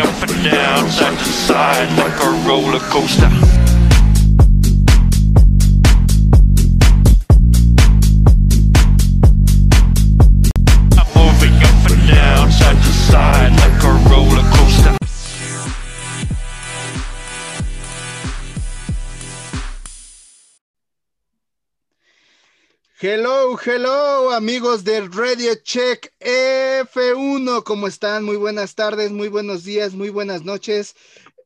up and down, side to side like a roller coaster. Hello, hello, amigos de Radio Check F1. ¿Cómo están? Muy buenas tardes, muy buenos días, muy buenas noches,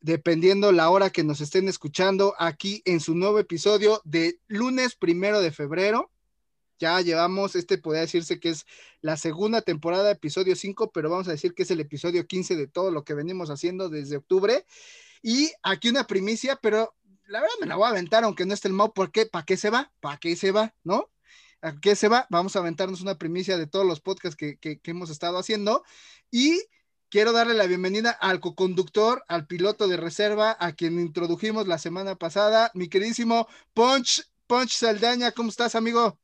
dependiendo la hora que nos estén escuchando aquí en su nuevo episodio de lunes primero de febrero. Ya llevamos, este podría decirse que es la segunda temporada, episodio 5, pero vamos a decir que es el episodio 15 de todo lo que venimos haciendo desde octubre. Y aquí una primicia, pero la verdad me la voy a aventar, aunque no esté el Mau, ¿por qué? ¿Para qué se va? ¿Para qué se va? ¿No? ¿A qué se va? Vamos a aventarnos una primicia de todos los podcasts que, que, hemos estado haciendo. Y quiero darle la bienvenida al coconductor, al piloto de reserva, a quien introdujimos la semana pasada, mi queridísimo Punch, Punch Saldaña. ¿Cómo estás, amigo?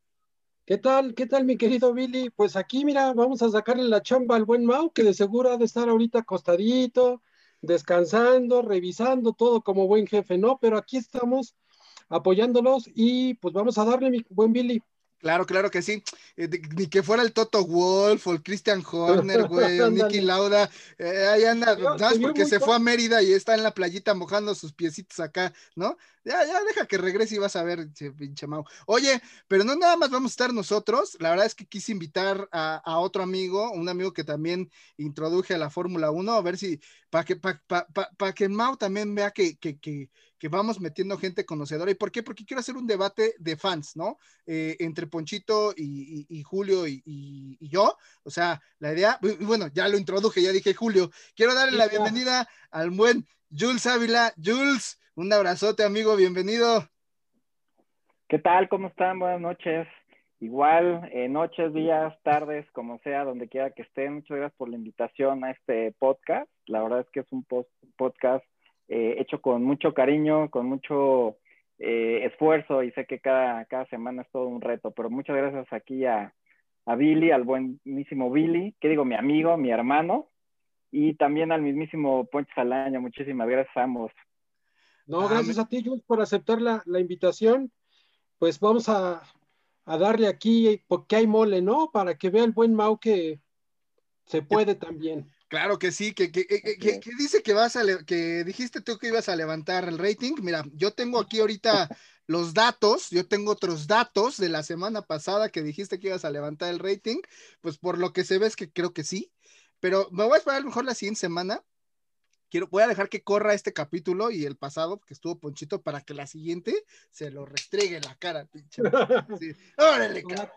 ¿Qué tal? ¿Qué tal, mi querido Billy? Pues aquí, mira, vamos a sacarle la chamba al buen Mau, que de seguro ha de estar ahorita acostadito, descansando, revisando todo como buen jefe, ¿no? Pero aquí estamos apoyándolos y pues vamos a darle, mi buen Billy. Claro, claro que sí. Eh, ni que fuera el Toto Wolf o el Christian Horner, güey, o Nicky. Lauda. eh, ahí anda, ¿sabes? Porque se fue a Mérida y está en la playita mojando sus piecitos acá, ¿no? Ya, ya, deja que regrese y vas a ver, che, pinche Mau. Oye, pero no nada más vamos a estar nosotros. La verdad es que quise invitar a, a otro amigo, un amigo que también introduje a la Fórmula 1, a ver si, para que, pa, pa- pa- pa que Mau también vea que, que, que, que vamos metiendo gente conocedora. ¿Y por qué? Porque quiero hacer un debate de fans, ¿no? Eh, entre Ponchito y, y- y Julio y, y- y yo. O sea, la idea, y bueno, ya lo introduje, ya dije Julio. Quiero darle la bienvenida al buen Jules Ávila. Jules, un abrazote, amigo, bienvenido. ¿Qué tal? ¿Cómo están? Buenas noches. Igual, eh, noches, días, tardes, como sea, donde quiera que estén. Muchas gracias por la invitación a este podcast. La verdad es que es un post- podcast eh, hecho con mucho cariño, con mucho eh, esfuerzo y sé que cada, cada semana es todo un reto, pero muchas gracias aquí a, a Billy, al buenísimo Billy, que digo, mi amigo, mi hermano, y también al mismísimo Poncho Salaña. Muchísimas gracias a ambos. No, Ah, gracias a ti, Jules, por aceptar la, la invitación. Pues vamos a, a darle aquí, porque hay mole, ¿no? Para que vea el buen Mau que se puede también. Claro que sí, que, que, que- dice que vas a que dijiste tú que ibas a levantar el rating. Mira, yo tengo aquí ahorita los datos, yo tengo otros datos de la semana pasada que dijiste que ibas a levantar el rating, pues por lo que se ve es que creo que sí, pero me voy a esperar a lo mejor la siguiente semana. Quiero, voy a dejar que corra este capítulo y el pasado, que estuvo Ponchito, para que la siguiente se lo restregue en la cara, pinche. Sí. Órale, cabrón.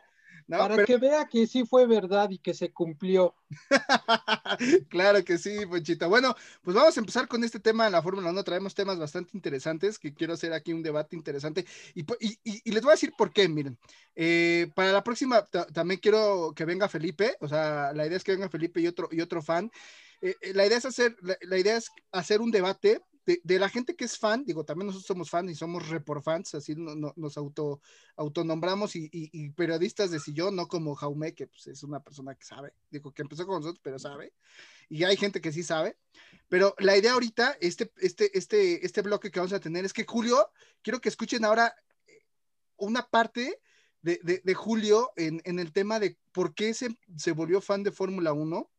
¿No? para Pero- que vea que sí fue verdad y que se cumplió. claro que sí, Ponchita. Bueno, pues vamos a empezar con este tema de la Fórmula 1. Traemos temas bastante interesantes que quiero hacer aquí un debate interesante. Y, les voy a decir por qué, miren. Eh, para la próxima ta- también quiero que venga Felipe. O sea, la idea es que venga Felipe y otro, y otro fan. Eh, eh, la idea es hacer, la, la idea es hacer un debate de, la gente que es fan, digo, también nosotros somos fans y somos report fans, así no- no- nos auto, autonombramos y, y- periodistas de sillón, no como Jaume, que pues, es una persona que sabe, digo, que empezó con nosotros, pero sabe, y hay gente que sí sabe, pero la idea ahorita, este, este, este, este bloque que vamos a tener es que Julio, quiero que escuchen ahora eh, una parte de, de- Julio en, en el tema de por qué se, se volvió fan de Fórmula 1.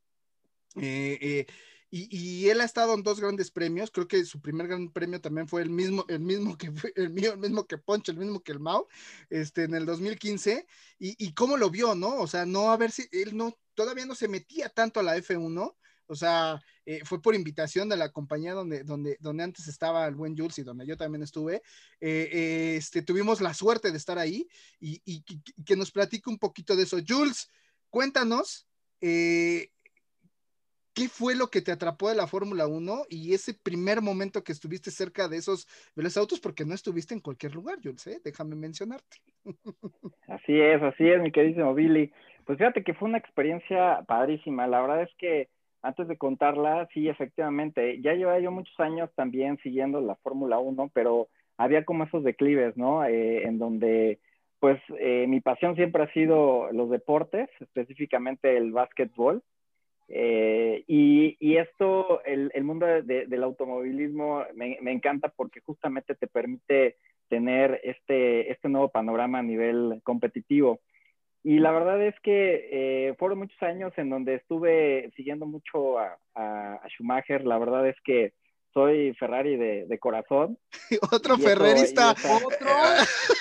Eh, eh, y, él ha estado en dos grandes premios. Creo que su primer gran premio también fue el mismo, el mismo que el mío, mismo que Poncho, el mismo que el Mau, este, en el 2015. Y, y cómo lo vio, ¿no? O sea, no a ver si él no, todavía no se metía tanto a la F1. O sea, eh, fue por invitación de la compañía donde, donde, donde antes estaba el buen Jules y donde yo también estuve. Eh, eh, este, tuvimos la suerte de estar ahí y que nos platique un poquito de eso. Jules, cuéntanos. eh, ¿Qué fue lo que te atrapó de la Fórmula 1 y ese primer momento que estuviste cerca de esos autos? Porque no estuviste en cualquier lugar, Jules, ¿eh? déjame mencionarte. Así es, así es, mi queridísimo Billy. Pues fíjate que fue una experiencia padrísima. La verdad es que antes de contarla, sí, efectivamente, ya llevaba yo muchos años también siguiendo la Fórmula 1, pero había como esos declives, ¿no? Eh, en donde, pues, eh, mi pasión siempre ha sido los deportes, específicamente el básquetbol. Eh, y, esto, el, mundo de, de, del automovilismo me, encanta porque justamente te permite tener este, este nuevo panorama a nivel competitivo. Y la verdad es que eh, fueron muchos años en donde estuve siguiendo mucho a Schumacher. La verdad es que soy Ferrari de, de corazón. Otro ferrerista. Otro.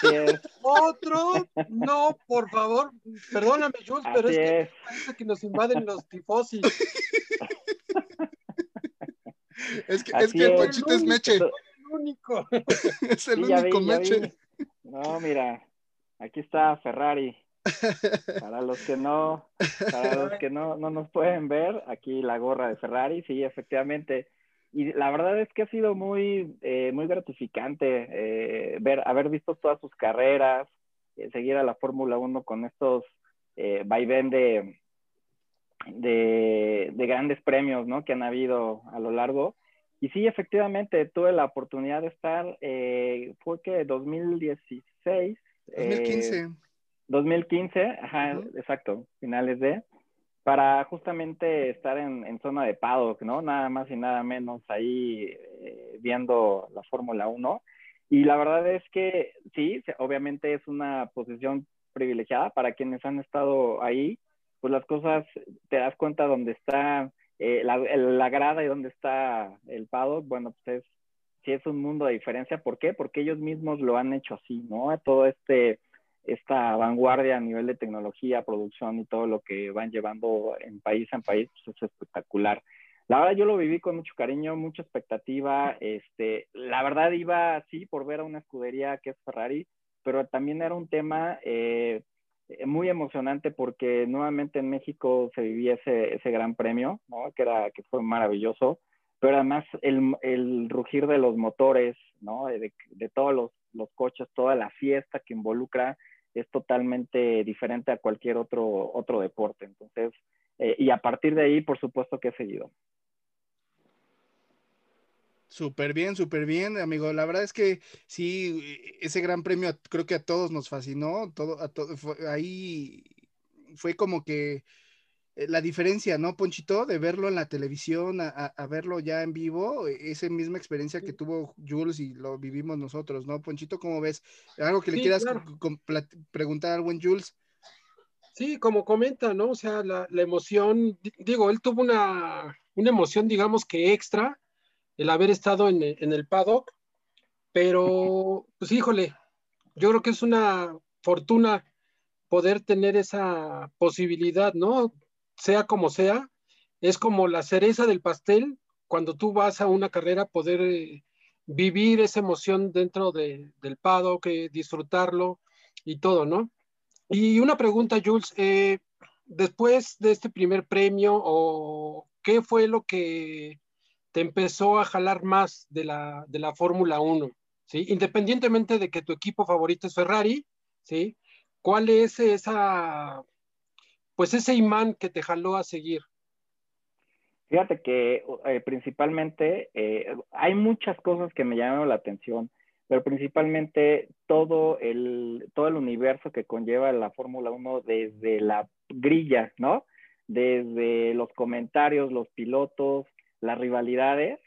Otro. No, por favor. Perdóname, Jules, pero es, es, que parece que nos invaden los tifosis. es que, es que el Ponchito es Meche. Es el único. es el sí, único vi, Meche. No, mira, aquí está Ferrari. Para los que no, para los que no, no nos pueden ver, aquí la gorra de Ferrari, sí, efectivamente y la verdad es que ha sido muy, eh, muy gratificante eh, ver, haber visto todas sus carreras, eh, seguir a la Fórmula 1 con estos eh, vaivén de, de, de, grandes premios ¿no? que han habido a lo largo. Y sí, efectivamente, tuve la oportunidad de estar, eh, fue que 2016. 2015. 2015, ajá, uh -huh. exacto, finales de para justamente estar en, en, zona de paddock, ¿no? Nada más y nada menos ahí eh, viendo la Fórmula 1. Y la verdad es que sí, obviamente es una posición privilegiada para quienes han estado ahí, pues las cosas te das cuenta dónde está eh, la, la, grada y dónde está el paddock, bueno, pues es, sí es un mundo de diferencia. ¿Por qué? Porque ellos mismos lo han hecho así, ¿no? Todo este esta vanguardia a nivel de tecnología, producción y todo lo que van llevando en país en país, pues es espectacular. La verdad yo lo viví con mucho cariño, mucha expectativa. Este, la verdad iba así por ver a una escudería que es Ferrari, pero también era un tema eh, muy emocionante porque nuevamente en México se vivía ese, ese gran premio, ¿no? que, era, que fue maravilloso, pero además el, el rugir de los motores, ¿no? de, de todos los, los coches, toda la fiesta que involucra es totalmente diferente a cualquier otro, otro deporte. Entonces, eh, y a partir de ahí, por supuesto que he seguido. Súper bien, súper bien, amigo. La verdad es que sí, ese gran premio creo que a todos nos fascinó. Todo, a fue, ahí fue como que la diferencia, ¿no, Ponchito? De verlo en la televisión a, a, verlo ya en vivo, esa misma experiencia que tuvo Jules y lo vivimos nosotros, ¿no? Ponchito, ¿cómo ves? ¿Algo que le sí, quieras claro. preguntar al buen Jules? Sí, como comenta, ¿no? O sea, la, la emoción, digo, él tuvo una, una, emoción, digamos que extra, el haber estado en, en el paddock, pero, pues híjole, yo creo que es una fortuna poder tener esa posibilidad, ¿no? Sea como sea, es como la cereza del pastel cuando tú vas a una carrera, poder eh, vivir esa emoción dentro de, del paddock, eh, disfrutarlo y todo, ¿no? Y una pregunta, Jules, eh, después de este primer premio, o ¿qué fue lo que te empezó a jalar más de la, de la Fórmula 1? ¿sí? Independientemente de que tu equipo favorito es Ferrari, ¿sí? ¿Cuál es esa pues ese imán que te jaló a seguir? Fíjate que eh, principalmente eh, hay muchas cosas que me llamaron la atención, pero principalmente todo el, todo el universo que conlleva la Fórmula 1 desde la grilla, ¿no? Desde los comentarios, los pilotos, las rivalidades.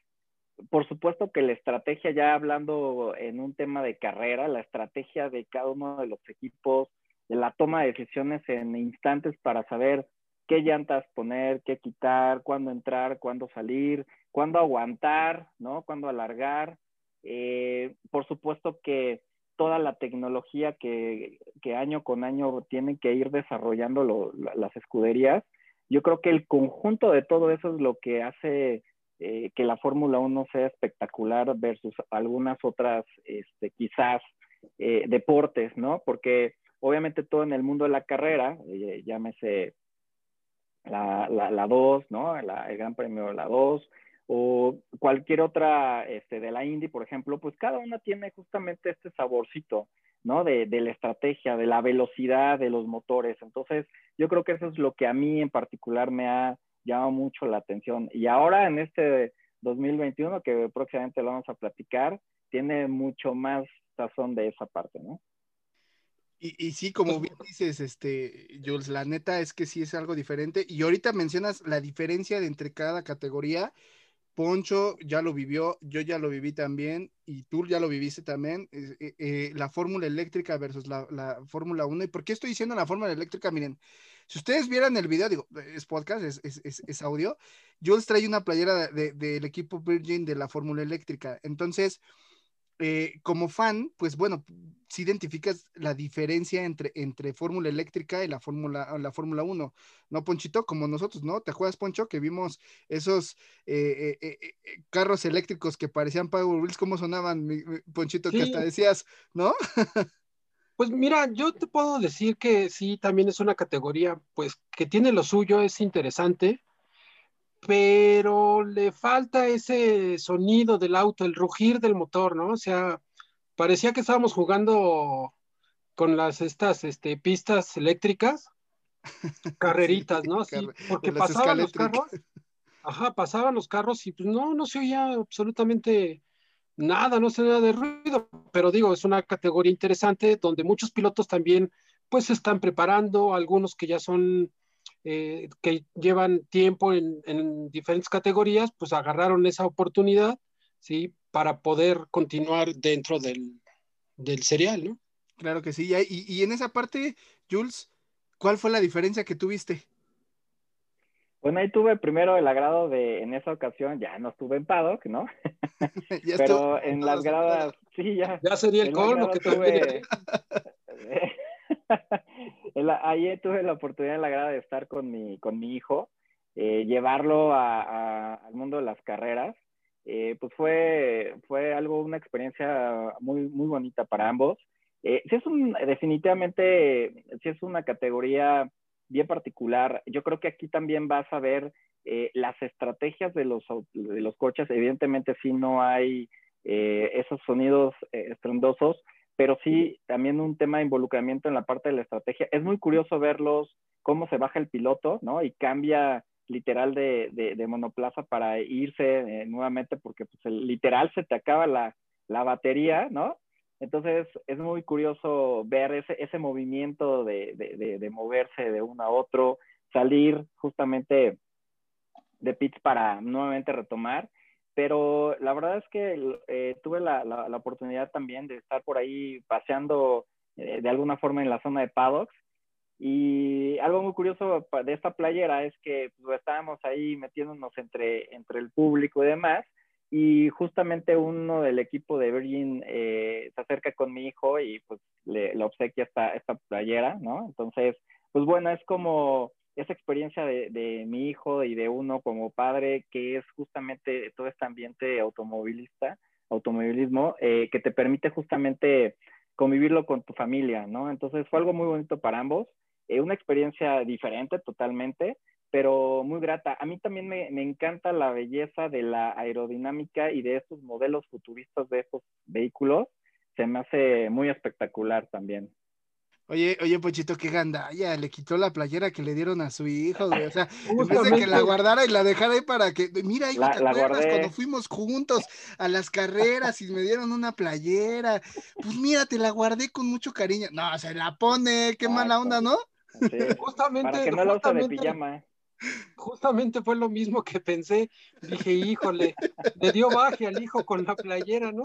Por supuesto que la estrategia, ya hablando en un tema de carrera, la estrategia de cada uno de los equipos, la toma de decisiones en instantes para saber qué llantas poner, qué quitar, cuándo entrar, cuándo salir, cuándo aguantar, ¿no? Cuándo alargar. Eh, por supuesto que toda la tecnología que, año con año tienen que ir desarrollando las escuderías, yo creo que el conjunto de todo eso es lo que hace eh, que la Fórmula 1 sea espectacular versus algunas otras, este, quizás, eh, deportes, ¿no? Porque obviamente todo en el mundo de la carrera, eh, llámese la 2, la, ¿no? El Gran Premio de la 2, o cualquier otra este, de la Indy, por ejemplo, pues cada una tiene justamente este saborcito, ¿no? De, de, la estrategia, de la velocidad de los motores. Entonces, yo creo que eso es lo que a mí en particular me ha llamado mucho la atención. Y ahora en este 2021, que próximamente lo vamos a platicar, tiene mucho más razón de esa parte, ¿no? Y, y sí, como bien dices, este, Jules, la neta es que sí es algo diferente. Y ahorita mencionas la diferencia de entre cada categoría. Poncho ya lo vivió, yo ya lo viví también, y tú ya lo viviste también, eh, eh, la fórmula eléctrica versus la, la Fórmula 1. ¿Y por qué estoy diciendo la fórmula eléctrica? Miren, si ustedes vieran el video, digo, es podcast, es, es, es, es audio, Jules trae una playera de- de- del equipo Virgin de la fórmula eléctrica. Entonces, eh, como fan, pues bueno, si identificas la diferencia entre, entre fórmula eléctrica y la fórmula la Fórmula 1, ¿no, Ponchito? Como nosotros, ¿no? ¿Te acuerdas, Poncho, que vimos esos eh, eh, eh, eh, carros eléctricos que parecían Power Wheels, cómo sonaban, Ponchito, que hasta decías, ¿no? Pues mira, yo te puedo decir que sí, también es una categoría, pues que tiene lo suyo, es interesante, pero le falta ese sonido del auto, el rugir del motor, ¿no? O sea, parecía que estábamos jugando con las estas este, pistas eléctricas, carreritas, ¿no? Así, porque pasaban los carros, ajá, pasaban los carros y pues no, no se oía absolutamente nada, no se nada de ruido, pero digo, es una categoría interesante donde muchos pilotos también pues se están preparando, algunos que ya son, eh, que llevan tiempo en, en diferentes categorías, pues agarraron esa oportunidad, ¿sí? Para poder continuar dentro del, del serial, ¿no? Claro que sí. Y, y- y en esa parte, Jules, ¿cuál fue la diferencia que tuviste? Bueno, ahí tuve primero el agrado de, en esa ocasión, ya no estuve en paddock, ¿no? Pero en las gradas, sí, ya. Ya sería el colmo que tuve- Ayer tuve la oportunidad en la grada de estar con mi, con mi hijo, eh, llevarlo a- al mundo de las carreras. Eh, pues fue, fue algo, una experiencia muy, muy bonita para ambos. Eh, sí es un, definitivamente, sí es una categoría bien particular. Yo creo que aquí también vas a ver eh, las estrategias de los, de los coches. Evidentemente sí no hay eh, esos sonidos estrondosos, pero sí también un tema de involucramiento en la parte de la estrategia. Es muy curioso verlos, cómo se baja el piloto, ¿no? Y cambia literal de, de, de monoplaza para irse eh, nuevamente porque pues el, literal se te acaba la, la batería, ¿no? Entonces es muy curioso ver ese, ese movimiento de, de, de, de, moverse de uno a otro, salir justamente de pits para nuevamente retomar. Pero la verdad es que eh, tuve la, la, la, oportunidad también de estar por ahí paseando eh, de alguna forma en la zona de paddocks. Y algo muy curioso de esta playera es que pues, estábamos ahí metiéndonos entre, entre el público y demás y justamente uno del equipo de Virgin eh, se acerca con mi hijo y pues le, le, obsequia esta, esta playera, ¿no? Entonces, pues bueno, es como esa experiencia de, de, mi hijo y de uno como padre, que es justamente todo este ambiente automovilista, automovilismo, eh, que te permite justamente convivirlo con tu familia, ¿no? Entonces fue algo muy bonito para ambos, eh, una experiencia diferente totalmente, pero muy grata. A mí también me, me, encanta la belleza de la aerodinámica y de estos modelos futuristas de estos vehículos. Se me hace muy espectacular también. Oye, oye, Pochito, qué gandalla, le quitó la playera que le dieron a su hijo, güey. O sea, en vez de que la guardara y la dejara ahí para que, mira, hijo, la, ¿te la acuerdas guardé. cuando fuimos juntos a las carreras y me dieron una playera? Pues mira, te la guardé con mucho cariño. No, se la pone, qué mala onda, ¿no? Sí, justamente, para que no la use de pijama. Justamente fue lo mismo que pensé. Dije, híjole, le dio baje al hijo con la playera, ¿no?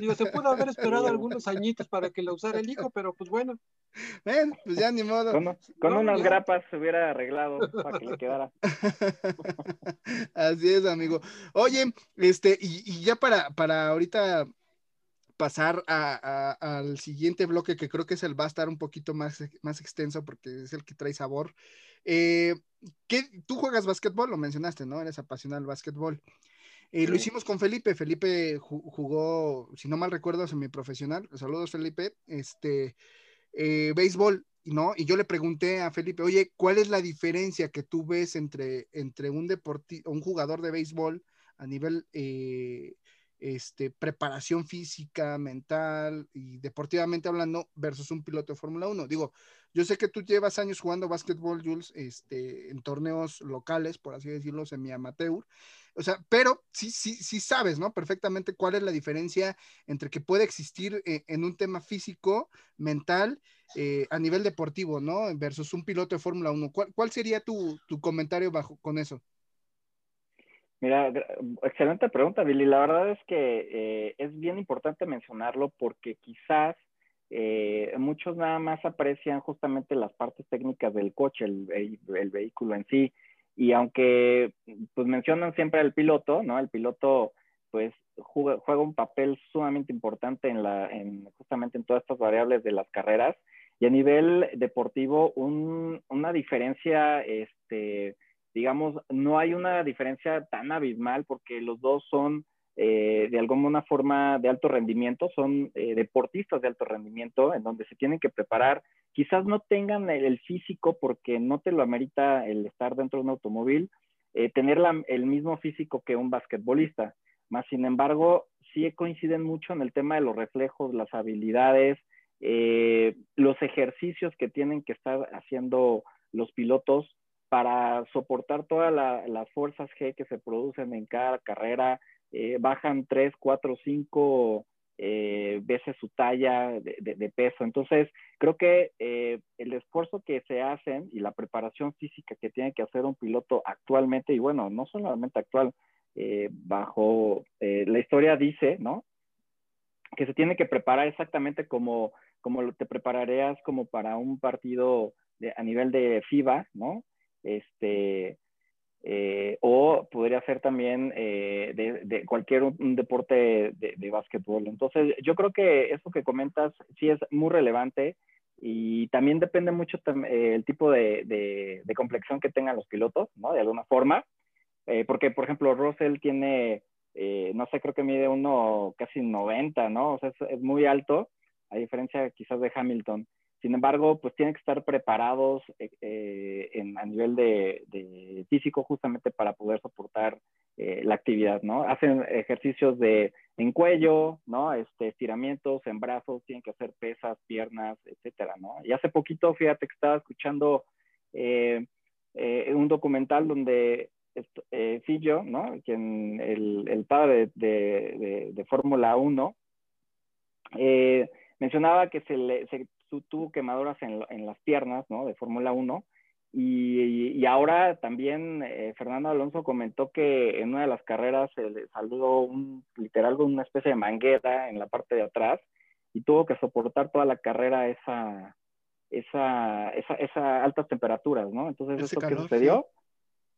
Digo, se pudo haber esperado algunos añitos para que la usara el hijo, pero pues bueno. Ven, pues ya ni modo. Con, con no, unas ya. grapas se hubiera arreglado para que le quedara. Así es, amigo. Oye, este, y, y ya para, para ahorita pasar a, a, al siguiente bloque, que creo que es el va a estar un poquito más, más extenso porque es el que trae sabor. Eh, ¿qué, tú juegas básquetbol, lo mencionaste, ¿no? Eres apasionado del básquetbol. Eh, sí. Lo hicimos con Felipe. Felipe jugó, si no mal recuerdo, semiprofesional. Saludos, Felipe. Este, eh, béisbol, ¿no? Y yo le pregunté a Felipe, oye, ¿cuál es la diferencia que tú ves entre, entre un, un jugador de béisbol a nivel eh, este, preparación física, mental y deportivamente hablando versus un piloto de Fórmula 1? Digo, yo sé que tú llevas años jugando básquetbol, Jules, este, en torneos locales, por así decirlo, semi-amateur. O sea, pero sí, sí, sí sabes, ¿no? Perfectamente cuál es la diferencia entre que puede existir eh, en un tema físico, mental, eh, a nivel deportivo, ¿no? Versus un piloto de Fórmula 1. ¿Cuál, ¿Cuál, sería tu, tu comentario bajo con eso? Mira, excelente pregunta, Billy. La verdad es que eh, es bien importante mencionarlo porque quizás eh, muchos nada más aprecian justamente las partes técnicas del coche, el, el, vehículo en sí. Y aunque pues mencionan siempre al piloto, ¿no? El piloto pues juega, juega un papel sumamente importante en la, en, justamente en todas estas variables de las carreras. Y a nivel deportivo, un, una diferencia, este, digamos, no hay una diferencia tan abismal porque los dos son eh, de alguna forma de alto rendimiento, son eh, deportistas de alto rendimiento en donde se tienen que preparar. Quizás no tengan el, físico porque no te lo amerita el estar dentro de un automóvil, eh, tener el mismo físico que un basquetbolista. Más sin embargo, sí coinciden mucho en el tema de los reflejos, las habilidades, los ejercicios que tienen que estar haciendo los pilotos para soportar todas las fuerzas G que se producen en cada carrera, eh, bajan 3, 4, 5 veces su talla de, peso. Entonces, creo que eh, el esfuerzo que se hacen y la preparación física que tiene que hacer un piloto actualmente, y bueno, no solamente actual, eh, bajo la historia dice, ¿no? Que se tiene que preparar exactamente como, como te prepararías como para un partido a nivel de FIBA, ¿no? este, eh, o podría ser también eh, de, cualquier un, deporte de, de, básquetbol. Entonces, yo creo que eso que comentas sí es muy relevante y también depende mucho eh, el tipo de, complexión que tengan los pilotos, ¿no? De alguna forma, porque, por ejemplo, Russell tiene, no sé, creo que mide uno casi 90, ¿no? O sea, es muy alto, a diferencia quizás de Hamilton. Sin embargo, pues tienen que estar preparados eh, eh, a nivel de, físico justamente para poder soportar eh, la actividad, ¿no? Hacen ejercicios de en cuello, ¿no? Este, estiramientos en brazos, tienen que hacer pesas, piernas, etcétera, ¿no? Y hace poquito, fíjate que estaba escuchando un documental donde Fillo, ¿no? Quien, el, padre de, de Fórmula 1, mencionaba que se, le, se tuvo quemaduras en, en las piernas, ¿no? De Fórmula 1. Y, y, ahora también eh, Fernando Alonso comentó que en una de las carreras se le salió un, literal una especie de manguera en la parte de atrás y tuvo que soportar toda la carrera esa, esa, esa, esa altas temperaturas, ¿no? Entonces, eso que sucedió,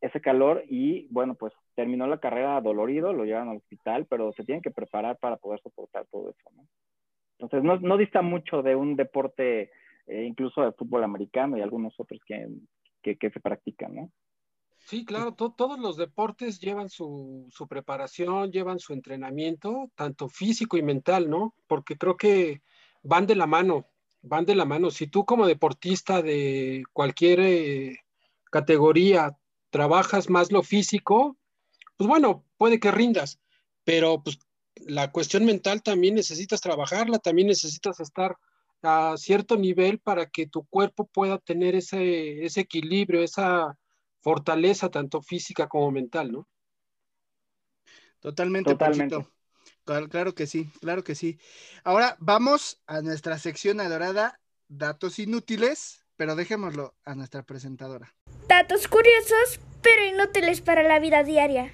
ese calor, y bueno, pues terminó la carrera dolorido, lo llevan al hospital, pero se tienen que preparar para poder soportar todo eso, ¿no? Entonces, no, dista mucho de un deporte, eh, incluso de fútbol americano y algunos otros que, que, se practican, ¿no? Sí, claro, todos los deportes llevan su, su, preparación, llevan su entrenamiento, tanto físico y mental, ¿no? Porque creo que van de la mano, van de la mano. Si tú como deportista de cualquier eh, categoría trabajas más lo físico, pues bueno, puede que rindas, pero pues la cuestión mental también necesitas trabajarla, también necesitas estar a cierto nivel para que tu cuerpo pueda tener ese, ese equilibrio, esa fortaleza tanto física como mental, ¿no? Totalmente, Totalmente. Claro, que sí, claro que sí. Ahora vamos a nuestra sección adorada, datos inútiles, pero dejémoslo a nuestra presentadora. Datos curiosos, pero inútiles para la vida diaria.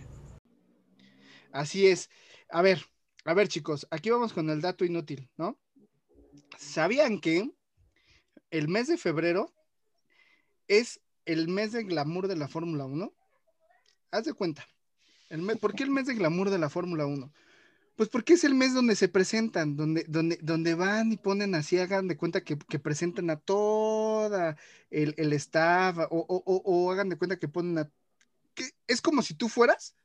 Así es. A ver, a ver chicos, aquí vamos con el dato inútil, ¿no? ¿Sabían que el mes de febrero es el mes de glamour de la Fórmula 1? Haz de cuenta. ¿Por qué el mes de glamour de la Fórmula 1? Pues porque es el mes donde se presentan, donde, donde, donde van y ponen así, hagan de cuenta que, presentan a toda el, el staff o, o, hagan de cuenta que ponen a... Es como si tú fueras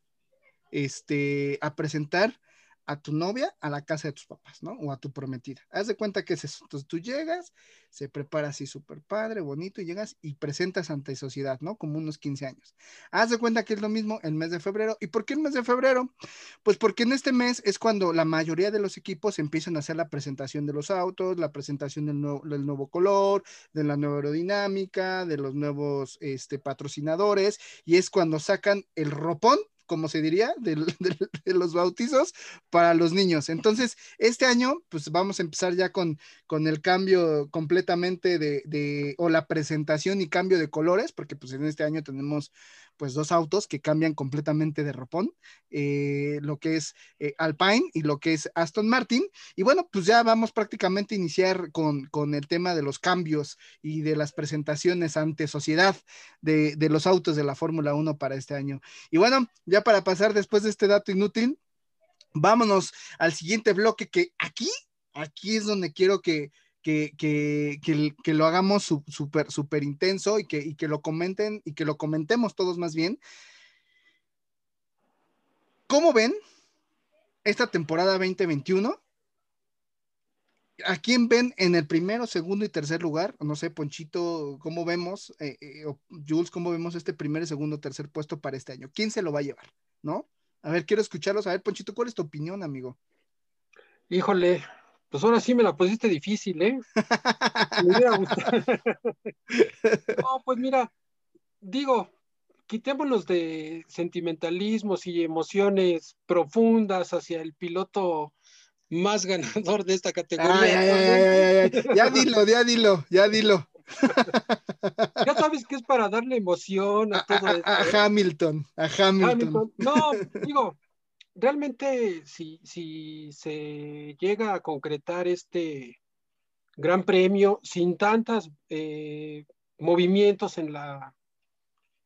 este, a presentar a tu novia a la casa de tus papás, ¿no? O a tu prometida. Haz de cuenta que es eso. Entonces tú llegas, se prepara así súper padre, bonito, y llegas y presentas ante sociedad, ¿no? Como unos 15 años. Haz de cuenta que es lo mismo el mes de febrero. ¿Y por qué el mes de febrero? Pues porque en este mes es cuando la mayoría de los equipos empiezan a hacer la presentación de los autos, la presentación del nuevo, color, de la nueva aerodinámica, de los nuevos este, patrocinadores, y es cuando sacan el ropón como se diría, de, los bautizos para los niños. Entonces, este año, pues vamos a empezar ya con, con el cambio completamente de, de, o la presentación y cambio de colores, porque pues en este año tenemos pues dos autos que cambian completamente de ropón, eh, lo que es eh, Alpine y lo que es Aston Martin. Y bueno, pues ya vamos prácticamente a iniciar con, con el tema de los cambios y de las presentaciones ante sociedad de, de los autos de la Fórmula 1 para este año. Y bueno, ya para pasar después de este dato inútil, vámonos al siguiente bloque que aquí, aquí es donde quiero que, que, que, que, lo hagamos súper, súper intenso y que, y que lo comenten y que lo comentemos todos más bien. ¿Cómo ven esta temporada 2021? ¿A quién ven en el primero, segundo y tercer lugar? No sé, Ponchito, ¿cómo vemos? Eh, eh, o Jules, ¿cómo vemos este primer, segundo, tercer puesto para este año? ¿Quién se lo va a llevar? ¿No? A ver, quiero escucharlos. A ver, Ponchito, ¿cuál es tu opinión, amigo? Híjole, pues ahora sí me la pusiste difícil, ¿eh? Me hubiera gustado. No, pues mira, digo, quitémonos de sentimentalismos y emociones profundas hacia el piloto más ganador de esta categoría. Ay, ay, ay. Ya dilo, ya dilo, ya dilo. Ya sabes que es para darle emoción a todo a- esto. a ¿eh? Hamilton, a Hamilton. Hamilton. No, digo, realmente si, si se llega a concretar este gran premio sin tantos movimientos en, la,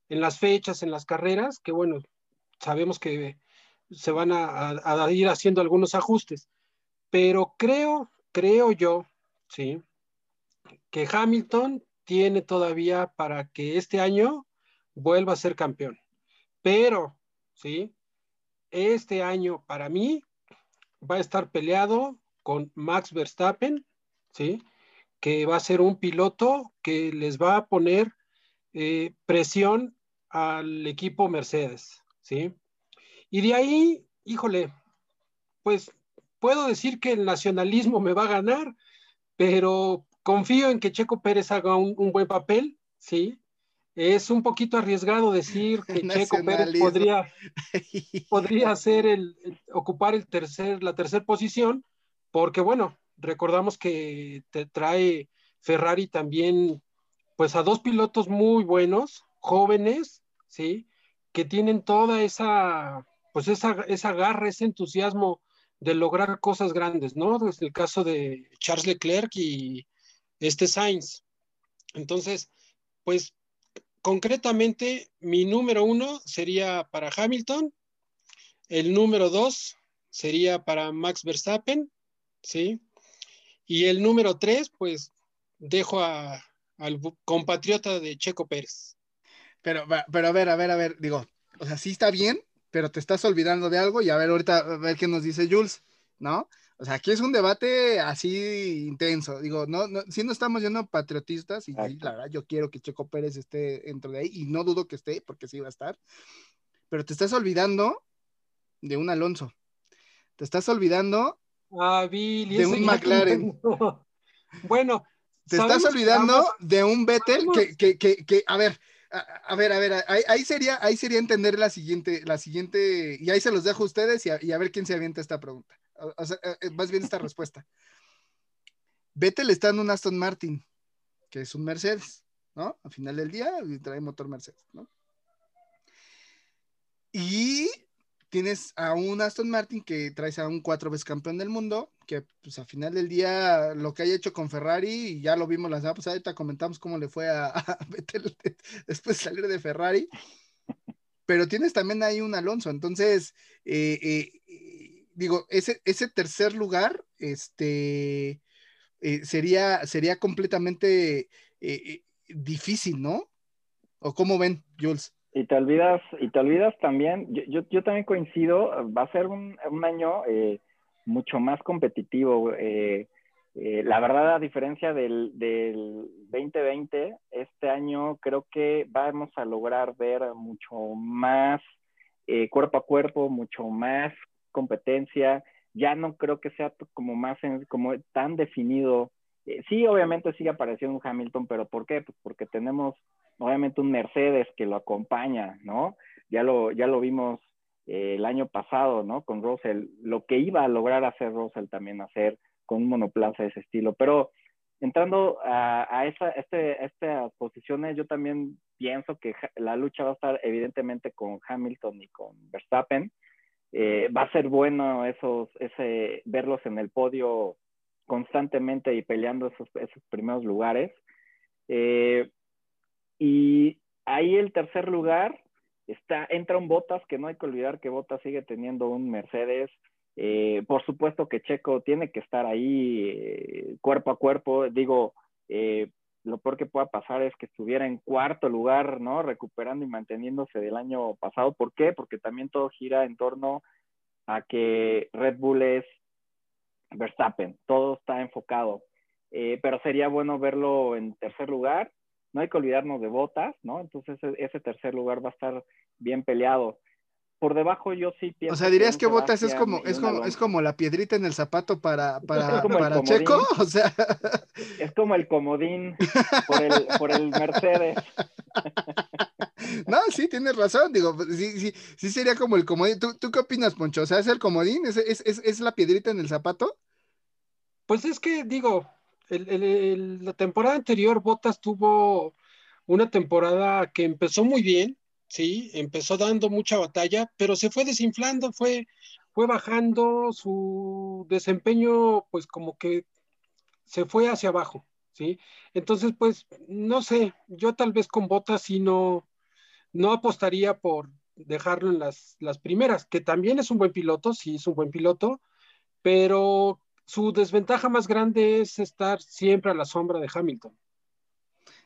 en las fechas, en las carreras, que bueno, sabemos que se van a, a- a ir haciendo algunos ajustes, pero creo, creo yo, sí, que Hamilton tiene todavía para que este año vuelva a ser campeón. Pero, ¿sí? Este año para mí va a estar peleado con Max Verstappen, ¿sí? Que va a ser un piloto que les va a poner eh, presión al equipo Mercedes, ¿sí? Y de ahí, híjole, pues puedo decir que el nacionalismo me va a ganar, pero confío en que Checo Pérez haga un, un buen papel, ¿sí? Es un poquito arriesgado decir que Checo Pérez podría, podría hacer el, el- ocupar el tercer, la tercera posición, porque bueno, recordamos que te trae Ferrari también, pues a dos pilotos muy buenos, jóvenes, ¿sí? Que tienen toda esa, pues esa, esa garra, ese entusiasmo de lograr cosas grandes, ¿no? Desde el caso de Charles Leclerc y este Sainz. Entonces, pues concretamente, mi número uno sería para Hamilton, el número dos sería para Max Verstappen, ¿sí? Y el número tres, pues dejo al compatriota de Checo Pérez. Pero, pero a ver, a ver, a ver, digo, o sea, sí está bien, pero te estás olvidando de algo y a ver ahorita, a ver qué nos dice Jules, ¿no? O sea, aquí es un debate así intenso, digo, no, no, si no estamos yendo patriotistas y, la verdad yo quiero que Checo Pérez esté dentro de ahí y no dudo que esté porque sí va a estar, pero te estás olvidando de un Alonso, te estás olvidando, Ah, Billy, De un McLaren. Bueno, te estás olvidando de un Vettel que, que, que, que, a ver, a, a ver, a ver, ahí, ahí sería, ahí sería entender la siguiente, la siguiente, y ahí se los dejo a ustedes y a, y a ver quién se avienta esta pregunta, o, sea, eh, más bien esta respuesta. Vettel está en un Aston Martin, que es un Mercedes, ¿no? Al final del día trae motor Mercedes, ¿no? Y tienes a un Aston Martin que traes a un cuatro veces campeón del mundo, que pues al final del día lo que haya hecho con Ferrari, y ya lo vimos la semana pasada, ahorita comentamos cómo le fue a, a Vettel después de salir de Ferrari, pero tienes también ahí un Alonso, entonces, eh, eh, eh, digo, ese, ese tercer lugar, este, eh, sería, sería completamente eh, eh, difícil, ¿no? ¿O cómo ven, Jules? Y te olvidas, y te olvidas también, yo, yo, también coincido, va a ser un, un año mucho más competitivo. la verdad, a diferencia del, del 2020, este año creo que vamos a lograr ver mucho más cuerpo a cuerpo, mucho más competencia. Ya no creo que sea como más como tan definido. Eh, sí, obviamente sigue apareciendo un Hamilton, pero ¿por qué? Pues porque tenemos obviamente un Mercedes que lo acompaña, ¿no? Ya lo, ya lo vimos eh, el año pasado, ¿no? Con Russell, lo que iba a lograr hacer Russell también hacer con un monoplaza de ese estilo. Pero entrando a, esa, este, estas posiciones, yo también pienso que la lucha va a estar evidentemente con Hamilton y con Verstappen. Eh, va a ser bueno esos, ese, verlos en el podio constantemente y peleando esos, esos primeros lugares. Eh, y ahí el tercer lugar está, entra un Botas, que no hay que olvidar que Botas sigue teniendo un Mercedes. Eh, por supuesto que Checo tiene que estar ahí cuerpo a cuerpo. Digo, lo peor que pueda pasar es que estuviera en cuarto lugar, ¿no? Recuperando y manteniéndose del año pasado. ¿Por qué? Porque también todo gira en torno a que Red Bull es Verstappen, todo está enfocado. Eh, pero sería bueno verlo en tercer lugar. No hay que olvidarnos de botas, ¿no? Entonces ese, tercer lugar va a estar bien peleado. Por debajo yo sí pienso. O sea, dirías que, botas es como, es como, es como la piedrita en el zapato para, para, para Checo, o sea. Es como el comodín por el, por el Mercedes. No, sí, tienes razón. Digo, sí, sí, sí sería como el comodín. ¿Tú, qué opinas, Poncho? O sea, ¿es el comodín? ¿Es, es, la piedrita en el zapato? Pues es que, digo, la temporada anterior Botas tuvo una temporada que empezó muy bien, sí, empezó dando mucha batalla, pero se fue desinflando, fue, fue bajando su desempeño, pues como que se fue hacia abajo, ¿sí? Entonces, pues, no sé, yo tal vez con Botas sí no, no apostaría por dejarlo en las, las primeras, que también es un buen piloto, sí es un buen piloto, pero su desventaja más grande es estar siempre a la sombra de Hamilton.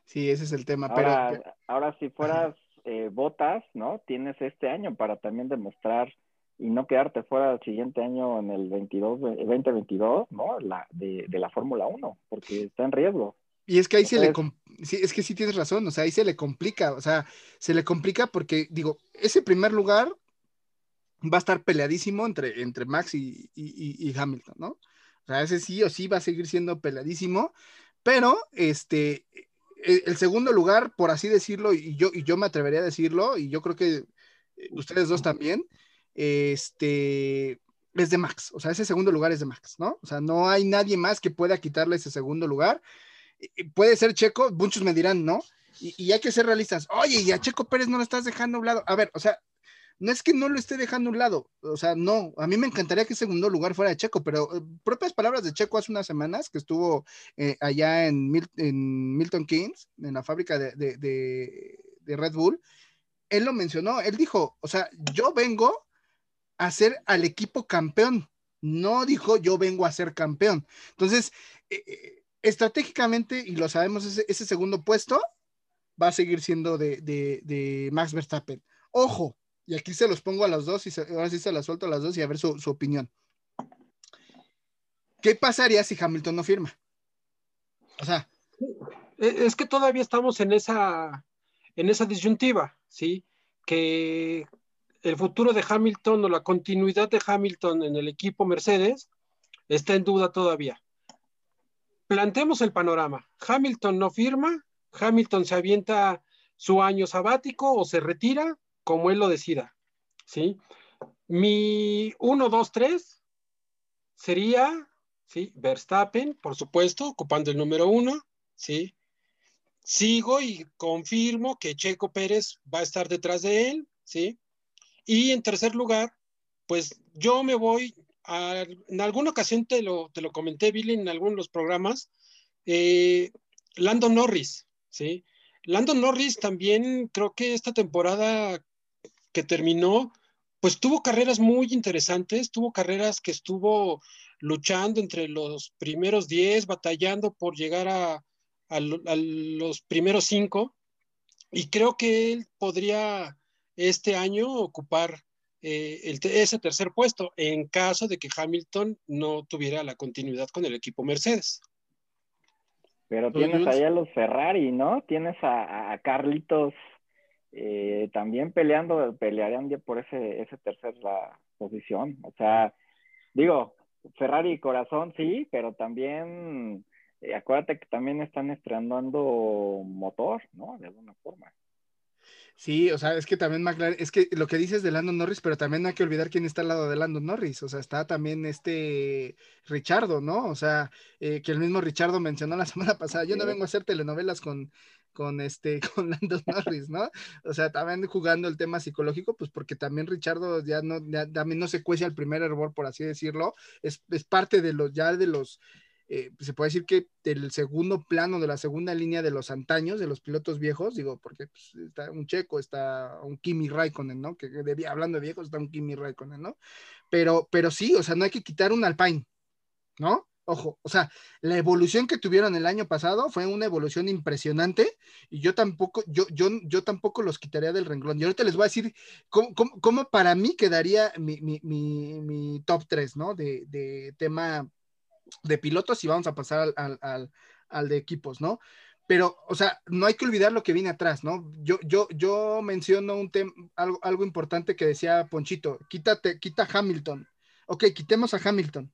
Sí, ese es el tema. Ahora, pero... ahora si fueras eh, botas, ¿no? Tienes este año para también demostrar y no quedarte fuera el siguiente año en el 22, 2022, ¿no? La, de, de la Fórmula 1, porque está en riesgo. Y es que ahí se le, sí, es que sí tienes razón, o sea, ahí se le complica, o sea, se le complica porque, digo, ese primer lugar va a estar peleadísimo entre, entre Max y, Hamilton, ¿no? O sea, ese sí o sí va a seguir siendo peleadísimo, pero este, el segundo lugar, por así decirlo, y yo, y yo me atrevería a decirlo, y yo creo que eh, ustedes dos también, este, es de Max, o sea, ese segundo lugar es de Max, ¿no? O sea, no hay nadie más que pueda quitarle ese segundo lugar puede ser Checo, muchos me dirán, ¿no? Y, hay que ser realistas. Oye, y a Checo Pérez no lo estás dejando a un lado. A ver, o sea, no es que no lo esté dejando a un lado, o sea, no, a mí me encantaría que segundo lugar fuera de Checo, pero eh, propias palabras de Checo hace unas semanas que estuvo eh, allá en, Milton Keynes, en la fábrica de, de, Red Bull, él lo mencionó, él dijo, o sea, yo vengo a ser al equipo campeón, no dijo yo vengo a ser campeón. Entonces, eh, estratégicamente, y lo sabemos, ese, segundo puesto va a seguir siendo de, Max Verstappen. Ojo, y aquí se los pongo a los dos y ahora sí se las suelto a las dos y a ver su, opinión. ¿Qué pasaría si Hamilton no firma? O sea. E, es que todavía estamos en esa, en esa disyuntiva, ¿sí? Que el futuro de Hamilton o la continuidad de Hamilton en el equipo Mercedes está en duda todavía planteemos el panorama. Hamilton no firma, Hamilton se avienta su año sabático o se retira, como él lo decida. ¿sí? Mi 1, 2, 3 sería, ¿sí? Verstappen, por supuesto, ocupando el número 1, ¿sí? Sigo y confirmo que Checo Pérez va a estar detrás de él, ¿sí? Y en tercer lugar, pues yo me voy en alguna ocasión te lo, te lo comenté, Billy, en algunos de los programas, eh, Lando Norris, ¿sí? Lando Norris también creo que esta temporada que terminó, pues tuvo carreras muy interesantes, tuvo carreras que estuvo luchando entre los primeros 10, batallando por llegar a, a los primeros 5, y creo que él podría este año ocupar eh, ese tercer puesto en caso de que Hamilton no tuviera la continuidad con el equipo Mercedes. Pero tienes ahí a los Ferrari, ¿no? Tienes a, Carlitos eh, también peleando, pelearían por ese, ese tercer la posición. O sea, digo, Ferrari corazón sí, pero también eh, acuérdate que también están estrenando motor, ¿no? De alguna forma. Sí, o sea, es que también McLaren, es que lo que dices de Lando Norris, pero también no hay que olvidar quién está al lado de Lando Norris, o sea, está también este Richardo, ¿no? O sea, eh, que el mismo Richardo mencionó la semana pasada, yo no vengo a hacer telenovelas con, con este, con Lando Norris, ¿no? O sea, también jugando el tema psicológico, pues porque también Richardo ya no, también no se cuece al primer hervor, por así decirlo, es, es parte de los, ya de los eh, se puede decir que del segundo plano, de la segunda línea de los antaños, de los pilotos viejos, digo, porque pues, está un checo, está un Kimi Raikkonen, ¿no? Que debía, hablando de viejos, está un Kimi Raikkonen, ¿no? Pero, pero sí, o sea, no hay que quitar un Alpine, ¿no? Ojo, o sea, la evolución que tuvieron el año pasado fue una evolución impresionante y yo tampoco, yo, yo, yo tampoco los quitaría del renglón. Y ahorita les voy a decir cómo, cómo, cómo para mí quedaría mi, mi, mi, mi top 3, ¿no? De, de tema de pilotos y vamos a pasar al, al, al, de equipos, ¿no? Pero, o sea, no hay que olvidar lo que viene atrás, ¿no? Yo, yo, yo menciono un tema, algo, algo importante que decía Ponchito, quítate, quita Hamilton. Ok, quitemos a Hamilton.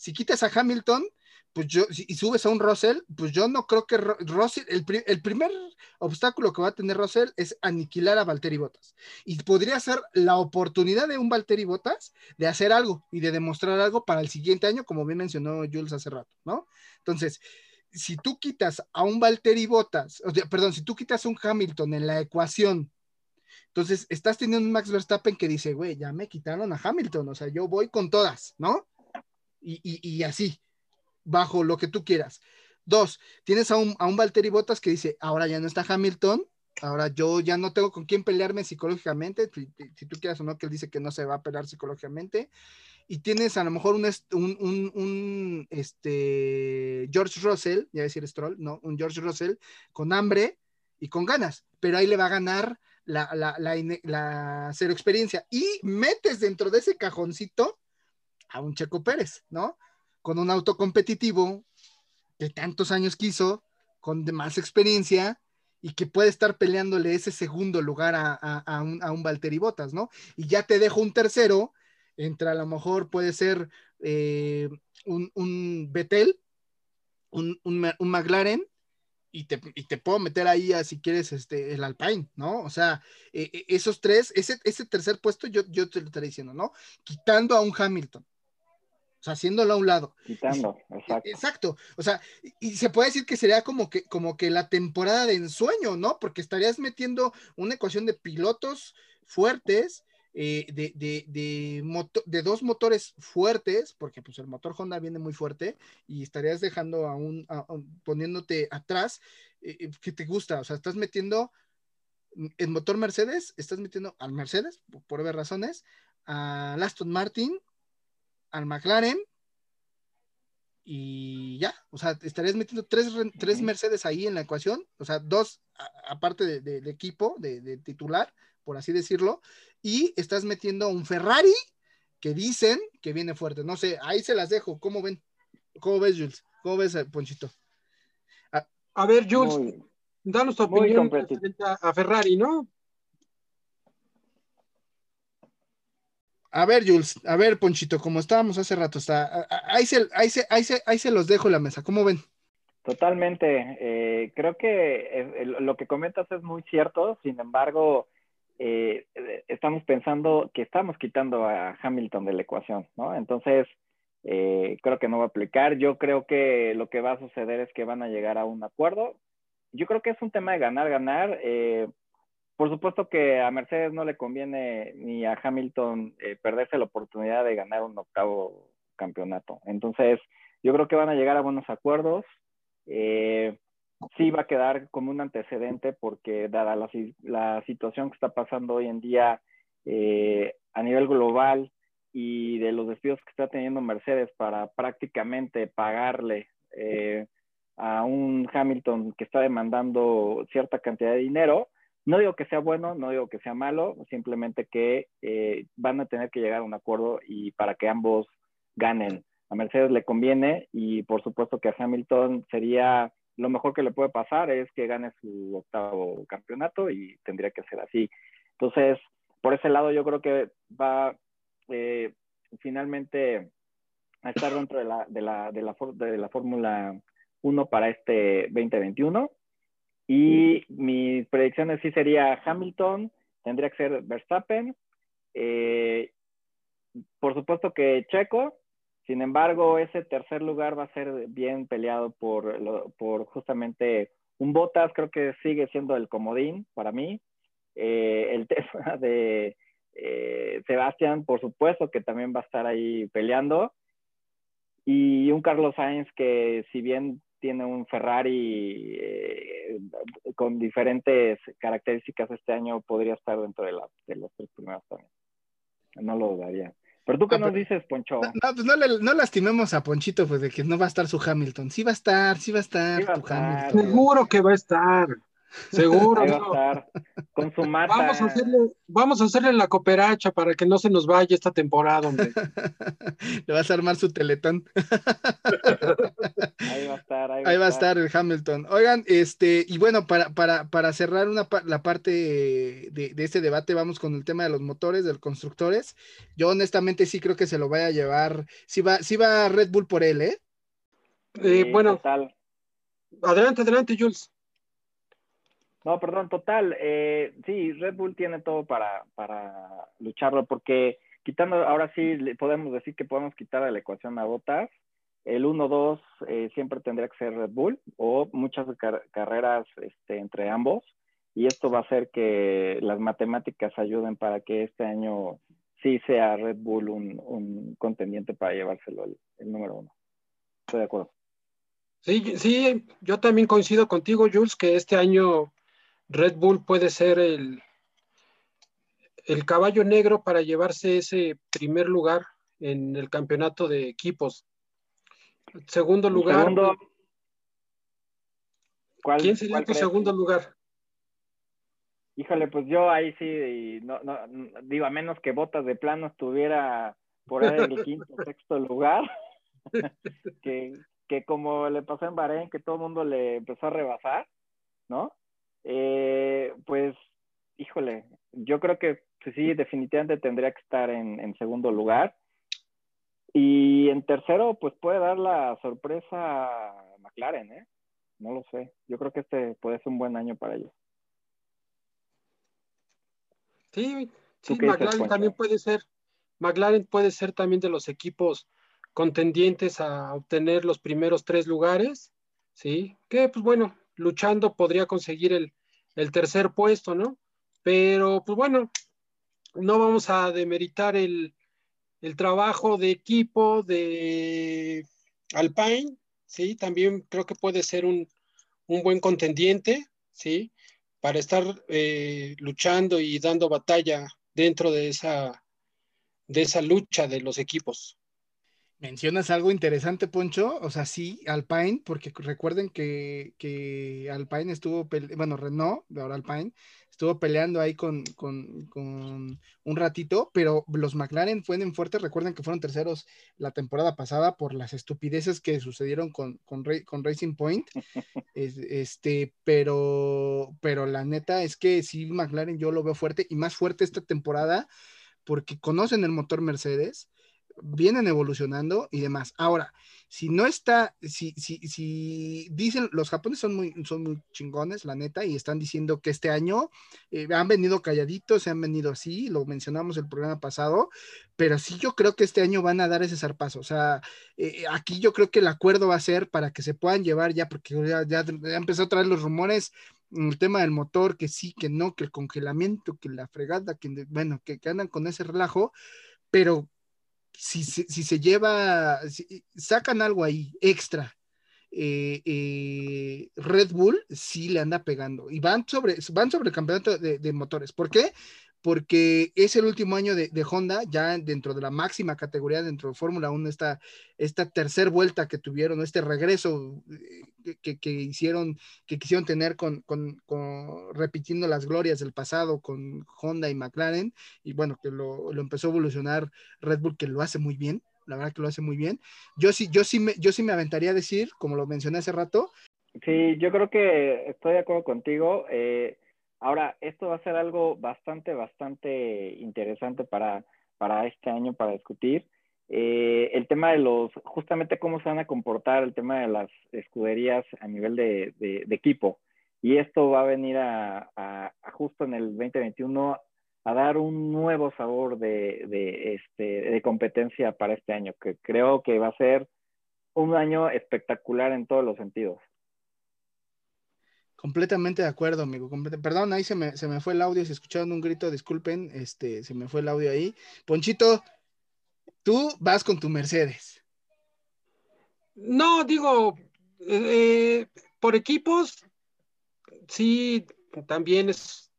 Si quitas a Hamilton, pues yo, y subes a un Russell, pues yo no creo que Russell, el, primer obstáculo que va a tener Russell es aniquilar a Valtteri Bottas. Y podría ser la oportunidad de un Valtteri Bottas de hacer algo y de demostrar algo para el siguiente año, como bien mencionó Jules hace rato, ¿no? Entonces, si tú quitas a un Valtteri Bottas, o sea, perdón, si tú quitas a un Hamilton en la ecuación, entonces estás teniendo un Max Verstappen que dice, güey, ya me quitaron a Hamilton, o sea, yo voy con todas, ¿no? Y, así bajo lo que tú quieras. Dos, tienes a un, a un Valtteri Bottas que dice, ahora ya no está Hamilton, ahora yo ya no tengo con quién pelearme psicológicamente, si, tú quieras o no, que él dice que no se va a pelear psicológicamente, y tienes a lo mejor un, un, un, un este, George Russell, ya decir Stroll, no, un George Russell con hambre y con ganas, pero ahí le va a ganar la, la, la, la cero experiencia, y metes dentro de ese cajoncito a un Checo Pérez, ¿no? con un auto competitivo que tantos años quiso, con más experiencia y que puede estar peleándole ese segundo lugar a, a, un, a un Valtteri Bottas, ¿no? Y ya te dejo un tercero, entre a lo mejor puede ser eh, un, un Betel, un, un, McLaren, y te, y te, puedo meter ahí a, si quieres este, el Alpine, ¿no? O sea, eh, esos tres, ese, ese tercer puesto yo, yo te lo estaré diciendo, ¿no? Quitando a un Hamilton. O sea, haciéndolo a un lado. Quitando, exacto. Exacto. O sea, y se puede decir que sería como que, como que la temporada de ensueño, ¿no? Porque estarías metiendo una ecuación de pilotos fuertes, eh, de, de, de, moto, de, dos motores fuertes, porque pues el motor Honda viene muy fuerte, y estarías dejando a un, a, a, poniéndote atrás, eh, que te gusta, o sea, estás metiendo el motor Mercedes, estás metiendo al Mercedes, por, por ver razones, a Aston Martin, al McLaren y ya, o sea, estarías metiendo tres, tres Mercedes ahí en la ecuación, o sea, dos aparte de, de, de, equipo, de, de, titular, por así decirlo, y estás metiendo un Ferrari que dicen que viene fuerte. No sé, ahí se las dejo. ¿Cómo ven? ¿Cómo ves, Jules? ¿Cómo ves, Ponchito? A, a ver, Jules, muy, danos tu opinión a Ferrari, ¿no? A ver, Jules, a ver, Ponchito, como estábamos hace rato, está, ahí, se, ahí, se, ahí, se, ahí se los dejo en la mesa, ¿cómo ven? Totalmente, eh, creo que lo que comentas es muy cierto, sin embargo, eh, estamos pensando que estamos quitando a Hamilton de la ecuación, ¿no? Entonces, eh, creo que no va a aplicar, yo creo que lo que va a suceder es que van a llegar a un acuerdo, yo creo que es un tema de ganar, ganar, eh, por supuesto que a Mercedes no le conviene ni a Hamilton eh, perderse la oportunidad de ganar un octavo campeonato. Entonces, yo creo que van a llegar a buenos acuerdos. Eh, sí va a quedar como un antecedente porque dada la, situación que está pasando hoy en día eh, a nivel global y de los despidos que está teniendo Mercedes para prácticamente pagarle eh, a un Hamilton que está demandando cierta cantidad de dinero, no digo que sea bueno, no digo que sea malo, simplemente que eh, van a tener que llegar a un acuerdo y para que ambos ganen. A Mercedes le conviene y por supuesto que a Hamilton sería lo mejor que le puede pasar es que gane su octavo campeonato y tendría que ser así. Entonces, por ese lado yo creo que va eh, finalmente a estar dentro de la, de la, de la, de la Fórmula 1 para este 2021 Y mis predicciones sí sería Hamilton, tendría que ser Verstappen, eh, por supuesto que Checo, sin embargo, ese tercer lugar va a ser bien peleado por, por justamente un Botas, creo que sigue siendo el comodín para mí. Eh, el tema de eh, Sebastián, por supuesto que también va a estar ahí peleando. Y un Carlos Sainz que si bien tiene un Ferrari eh, con diferentes características este año, podría estar dentro de, la- de los tres primeros también. No lo dudaría. Pero tú qué Ah, nos pero- dices, Poncho? No, no, pues no, le- no lastimemos a Ponchito, pues de que no va a estar su Hamilton. Sí va a estar, sí va a estar Sí va a tu estar. Hamilton. Seguro que va a estar. Seguro. Ahí va a estar con su mata. Vamos a hacerle, vamos a hacerle la cooperacha para que no se nos vaya esta temporada, hombre. Le vas a armar su teletón. Ahí va a estar. Ahí, Ahí va a estar el Hamilton. Oigan, este, y bueno, para, para, para cerrar una, la parte de, de este debate, vamos con el tema de los motores, de los constructores. Yo honestamente sí creo que se lo vaya a llevar. Sí va, sí va Red Bull por él, ¿eh? Eh, Sí, bueno, Total. adelante, adelante, Jules. No, perdón, total. eh, sí, Red Bull tiene todo para, para lucharlo, porque quitando, ahora sí le podemos decir que podemos quitar de la ecuación a Botas. El 1-2 eh, siempre tendría que ser Red Bull o muchas car- carreras este, entre ambos. Y esto va a hacer que las matemáticas ayuden para que este año sí sea Red Bull un, un contendiente para llevárselo el, el número uno. Estoy de acuerdo. Sí, sí, yo también coincido contigo, Jules, que este año Red Bull puede ser el, el caballo negro para llevarse ese primer lugar en el campeonato de equipos. Segundo lugar, segundo, ¿cuál- ¿quién sería cuál tu crees? segundo lugar? Híjole, pues yo ahí sí, no, no, digo, a menos que Botas de plano estuviera por ahí en el quinto, sexto lugar, que, que como le pasó en Bahrein, que todo el mundo le empezó a rebasar, ¿no? Eh, pues, híjole, yo creo que pues sí, definitivamente tendría que estar en, en segundo lugar. Y en tercero, pues puede dar la sorpresa a McLaren, ¿eh? No lo sé. Yo creo que este puede ser un buen año para ellos. Sí, ¿Tú sí, dices, McLaren también puede ser, McLaren puede ser también de los equipos contendientes a obtener los primeros tres lugares, sí, que pues bueno, luchando podría conseguir el, el tercer puesto, ¿no? Pero pues bueno, no vamos a demeritar el, el trabajo de equipo de Alpine, sí, también creo que puede ser un, un buen contendiente, sí, para estar eh, luchando y dando batalla dentro de esa, de esa lucha de los equipos. Mencionas algo interesante, Poncho. O sea, sí, Alpine, porque recuerden que, que Alpine estuvo, bueno, Renault, de ahora Alpine, estuvo peleando ahí con, con, con un ratito, pero los McLaren fueron fuertes. Recuerden que fueron terceros la temporada pasada por las estupideces que sucedieron con, con, Ra- con Racing Point. Es- este, pero, pero la neta es que sí, McLaren yo lo veo fuerte y más fuerte esta temporada porque conocen el motor Mercedes, vienen evolucionando y demás. Ahora, si no está, si, si, si dicen, los japoneses son muy, son muy chingones, la neta, y están diciendo que este año eh, han venido calladitos, se han venido así, lo mencionamos el programa pasado, pero sí yo creo que este año van a dar ese zarpazo. O sea, eh, aquí yo creo que el acuerdo va a ser para que se puedan llevar ya, porque ya, ya, ya empezó a traer los rumores en el tema del motor, que sí, que no, que el congelamiento, que la fregada, que bueno, que, que andan con ese relajo, pero si, se- si se lleva, si sacan algo ahí extra, eh, eh, Red Bull sí le anda pegando y van sobre, van sobre el campeonato de, de motores. ¿Por qué? Porque es el último año de, Honda, ya dentro de la máxima categoría, dentro de Fórmula 1, esta, esta tercer vuelta que tuvieron, este regreso eh, que, que- hicieron, que quisieron tener con, con- con- repitiendo las glorias del pasado con Honda y McLaren, y bueno, que lo, lo empezó a evolucionar Red Bull, que lo hace muy bien, la verdad que lo hace muy bien. Yo sí, yo sí me, yo sí me aventaría a decir, como lo mencioné hace rato, Sí, yo creo que estoy de acuerdo contigo. Eh, ahora, esto va a ser algo bastante, bastante interesante para, para este año, para discutir. Eh, el tema de los, justamente cómo se van a comportar el tema de las escuderías a nivel de, equipo. y esto va a venir a, a- justo en el 2021 a dar un nuevo sabor de, de, este, de competencia para este año, que creo que va a ser un año espectacular en todos los sentidos. Completamente de acuerdo, amigo. Perdón, ahí se me, se me fue el audio. Si escucharon un grito, disculpen, este, se me fue el audio ahí. Ponchito, tú vas con tu Mercedes. No, digo, eh, por equipos, sí, también es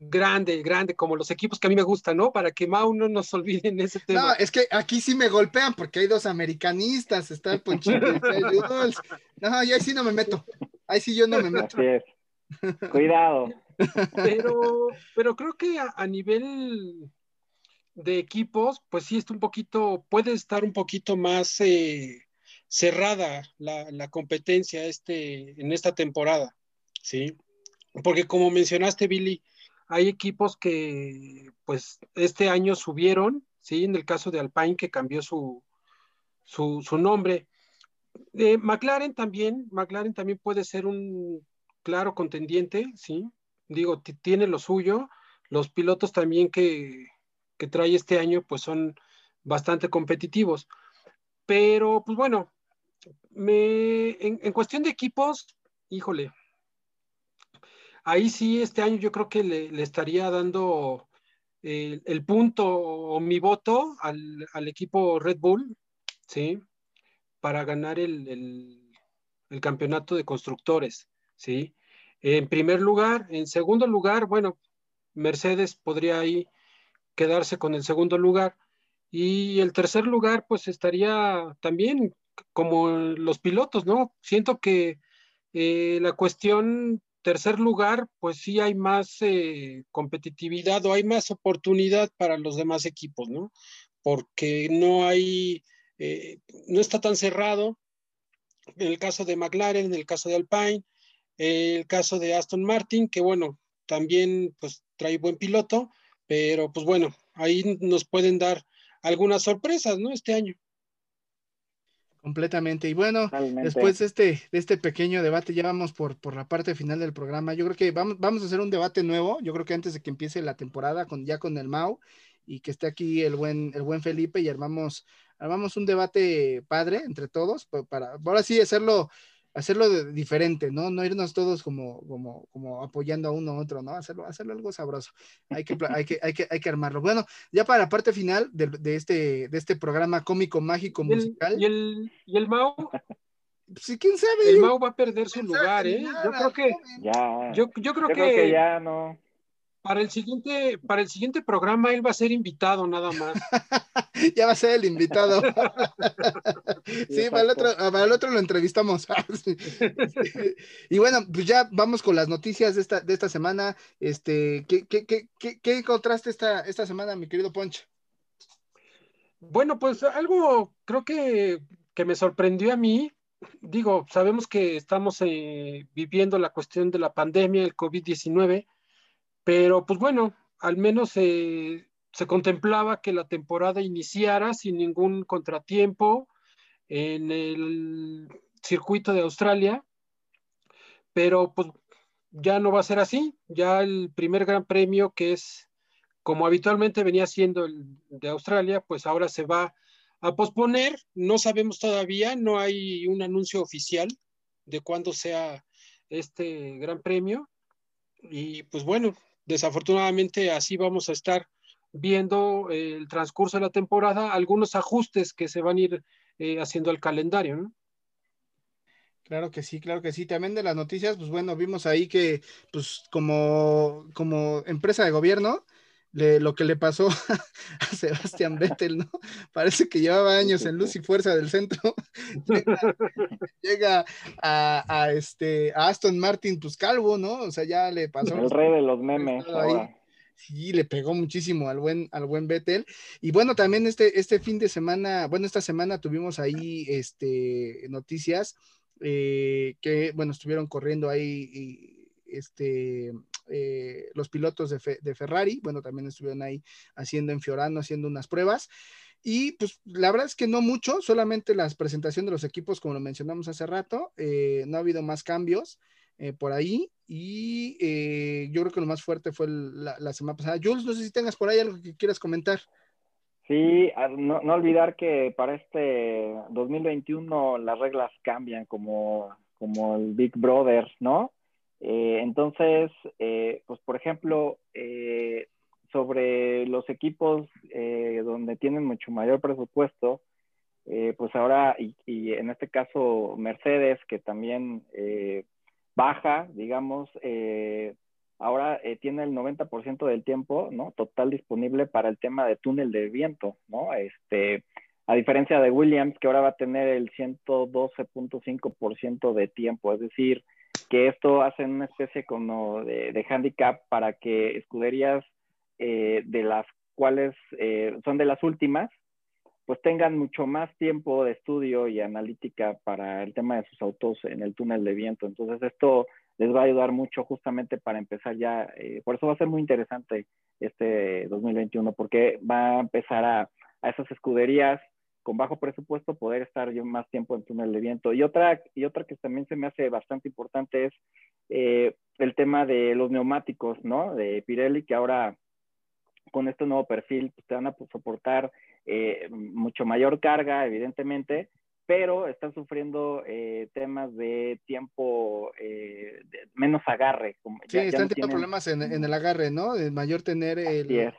grande, grande, como los equipos que a mí me gustan, ¿no? Para que Mau no nos olvide en ese No, tema. es que aquí sí me golpean porque hay dos americanistas. Está el Ponchito y está el Jules. No, y ahí sí no me meto. Ahí sí yo no me meto. Así es. Cuidado. Pero, pero creo que a, a nivel de equipos, pues sí está un poquito, puede estar un poquito más eh, cerrada la, la competencia este, en esta temporada, ¿sí? Porque como mencionaste, Billy, hay equipos que pues este año subieron, ¿sí? En el caso de Alpine que cambió su, su, su nombre. Eh, McLaren también, McLaren también puede ser un claro contendiente, ¿sí? Digo, tiene lo suyo. Los pilotos también que, que trae este año, pues son bastante competitivos. Pero, pues bueno, me, en, en cuestión de equipos, híjole, ahí sí este año yo creo que le, le estaría dando el, el punto o mi voto al, al equipo Red Bull, ¿sí? Para ganar el, el- el campeonato de constructores, ¿sí? En primer lugar, en segundo lugar, bueno, Mercedes podría ahí quedarse con el segundo lugar. Y el tercer lugar, pues estaría también como los pilotos, ¿no? Siento que eh, la cuestión tercer lugar, pues sí hay más eh, competitividad o hay más oportunidad para los demás equipos, ¿no? Porque no hay, eh, no está tan cerrado. En el caso de McLaren, en el caso de Alpine, eh, el caso de Aston Martin, que bueno, también pues trae buen piloto, pero pues bueno, ahí nos pueden dar algunas sorpresas, ¿no? Este año. Completamente. Y bueno, Totalmente. después de este, de este pequeño debate, ya vamos por, por la parte final del programa. Yo creo que vamos, vamos a hacer un debate nuevo. Yo creo que antes de que empiece la temporada, con, ya con el Mau, y que esté aquí el buen, el buen Felipe, y armamos, armamos un debate padre entre todos, pa- para, ahora sí hacerlo, hacerlo de- diferente, ¿no? No irnos todos como, como, como apoyando a uno a otro, ¿no? Hacerlo, hacerlo algo sabroso. Hay que, hay que, hay que, hay que armarlo. Bueno, ya para la parte final de, de este, de este programa cómico, mágico, Y el, musical. y el, y el Mau, Sí, quién sabe. el Mau va a perder su lugar, sabe ¿eh? nada, Yo creo que. Ya. yo, yo creo Yo que, creo que ya no. Para el siguiente, para el siguiente programa él va a ser invitado nada más. Ya va a ser el invitado. Sí, para el otro, para el otro lo entrevistamos. Y bueno, pues ya vamos con las noticias de esta, de esta semana. Este, ¿qué, qué, qué, qué, qué encontraste esta, esta semana, mi querido Ponch? Bueno, pues algo creo que, que me sorprendió a mí. Digo, sabemos que estamos eh, viviendo la cuestión de la pandemia, el COVID-19, pero pues bueno, al menos se contemplaba que la temporada iniciara sin ningún contratiempo en el circuito de Australia, pero pues ya no va a ser así. Ya el primer gran premio que es como habitualmente venía siendo el de Australia, pues ahora se va a posponer. No sabemos todavía, no hay un anuncio oficial de cuándo sea este gran premio. Y pues bueno, desafortunadamente así vamos a estar viendo eh, el transcurso de la temporada, algunos ajustes que se van a ir eh, haciendo al calendario, ¿no? Claro que sí, claro que sí. También de las noticias, pues bueno, vimos ahí que, pues como, como empresa de gobierno, le- lo que le pasó a Sebastián Vettel, ¿no? Parece que llevaba años en luz y fuerza del centro. llega llega a, a este, a Aston Martin, pues calvo, ¿no? O sea, ya le pasó. El rey de los memes. Sí, le pegó muchísimo al buen, al buen Vettel. Y bueno, también este, este fin de semana, bueno, esta semana tuvimos ahí este, noticias eh, que, bueno, estuvieron corriendo ahí y, este, eh, los pilotos de, Fe- de Ferrari, bueno, también estuvieron ahí haciendo en Fiorano, haciendo unas pruebas. Y pues la verdad es que no mucho, solamente la presentación de los equipos, como lo mencionamos hace rato, eh, no ha habido más cambios eh, por ahí. Y yo creo que lo más fuerte fue la, semana pasada. Jules, no sé si tengas por ahí algo que quieras comentar. Sí, no, no olvidar que para este 2021 las reglas cambian como, como el Big Brother, ¿no? Eh, entonces, eh, pues por ejemplo, eh, sobre los equipos eh, donde tienen mucho mayor presupuesto, eh, pues ahora, y, en este caso Mercedes, que también eh, baja, digamos, ahora tiene el 90% del tiempo, ¿no? Total disponible para el tema de túnel de viento, ¿no? Este, a diferencia de Williams, que ahora va a tener el 112.5% de tiempo, es decir, que esto hace una especie como de, de handicap para que escuderías eh, de las cuales eh, son de las últimas, pues tengan mucho más tiempo de estudio y analítica para el tema de sus autos en el túnel de viento. Entonces esto les va a ayudar mucho justamente para empezar ya, eh, por eso va a ser muy interesante este 2021, porque va a empezar a, a esas escuderías con bajo presupuesto poder estar yo más tiempo en túnel de viento. Y otra, y otra que también se me hace bastante importante es eh, el tema de los neumáticos, ¿no? De Pirelli, que ahora con este nuevo perfil pues, te van a soportar eh, mucho mayor carga, evidentemente, pero están sufriendo eh, temas de tiempo, eh, de menos agarre. Como Sí, ya- ya están no teniendo tienen- problemas en, en el agarre, ¿no? De mayor tener el...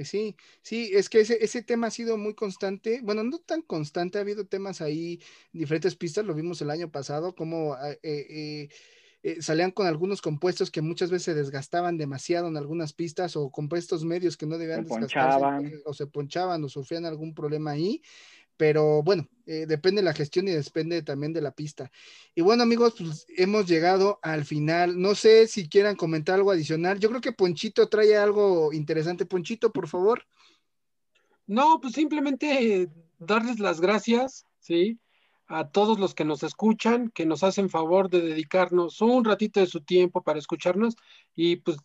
Eh, Sí, sí, es que ese, ese tema ha sido muy constante, bueno, no tan constante, ha habido temas ahí en diferentes pistas, lo vimos el año pasado, como ah, eh, eh, eh, salían con algunos compuestos que muchas veces se desgastaban demasiado en algunas pistas o compuestos medios que no debían Se desgastarse o se ponchaban o sufrían algún problema ahí, pero bueno, eh, depende de la gestión y depende también de la pista. Y bueno, amigos, pues hemos llegado al final. No sé si quieran comentar algo adicional. Yo creo que Ponchito trae algo interesante. Ponchito, por favor. No, pues simplemente darles las gracias, ¿sí? A todos los que nos escuchan, que nos hacen favor de dedicarnos un ratito de su tiempo para escucharnos y pues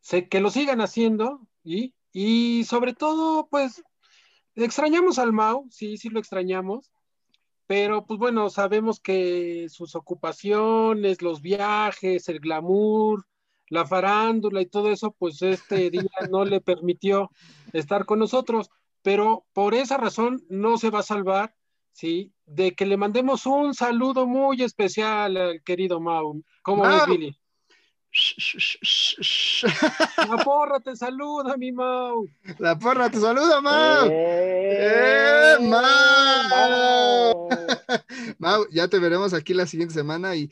sé que lo sigan haciendo y, y sobre todo, pues extrañamos al Mau, sí, sí lo extrañamos, pero pues bueno, sabemos que sus ocupaciones, los viajes, el glamour, la farándula y todo eso, pues este día no le permitió estar con nosotros, pero por esa razón no se va a salvar, ¿sí? De que le mandemos un saludo muy especial al querido Mau. ¿Cómo ves. Billy? La porra te saluda, mi Mau. La porra te saluda, Mau. ¡Eh, ¡Eh, Mau! Mau! Mau, ya te veremos aquí la siguiente semana y,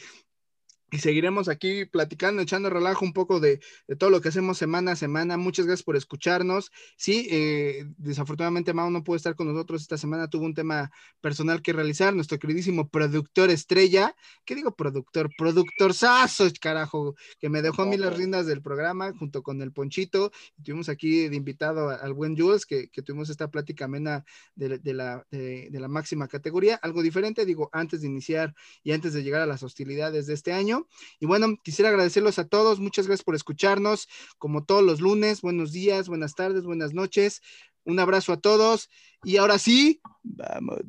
y seguiremos aquí platicando, echando relajo un poco de, de todo lo que hacemos semana a semana. Muchas gracias por escucharnos. Sí, eh, desafortunadamente Mau no pudo estar con nosotros esta semana, tuvo un tema personal que realizar. Nuestro queridísimo productor estrella, ¿qué digo productor? Productor Sasso, carajo, que me dejó a mí las riendas del programa junto con el Ponchito. Tuvimos aquí de invitado al buen Jules, que, que tuvimos esta plática amena de, de la, de, de la máxima categoría, algo diferente, digo, antes de iniciar y antes de llegar a las hostilidades de este año. Y bueno, quisiera agradecerlos a todos, muchas gracias por escucharnos, como todos los lunes, buenos días, buenas tardes, buenas noches, un abrazo a todos y ahora sí, vámonos.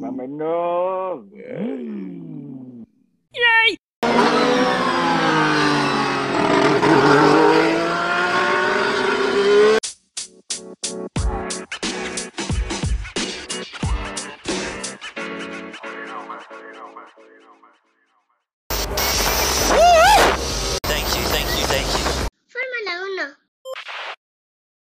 Vámonos. Yay. Yay. la 1.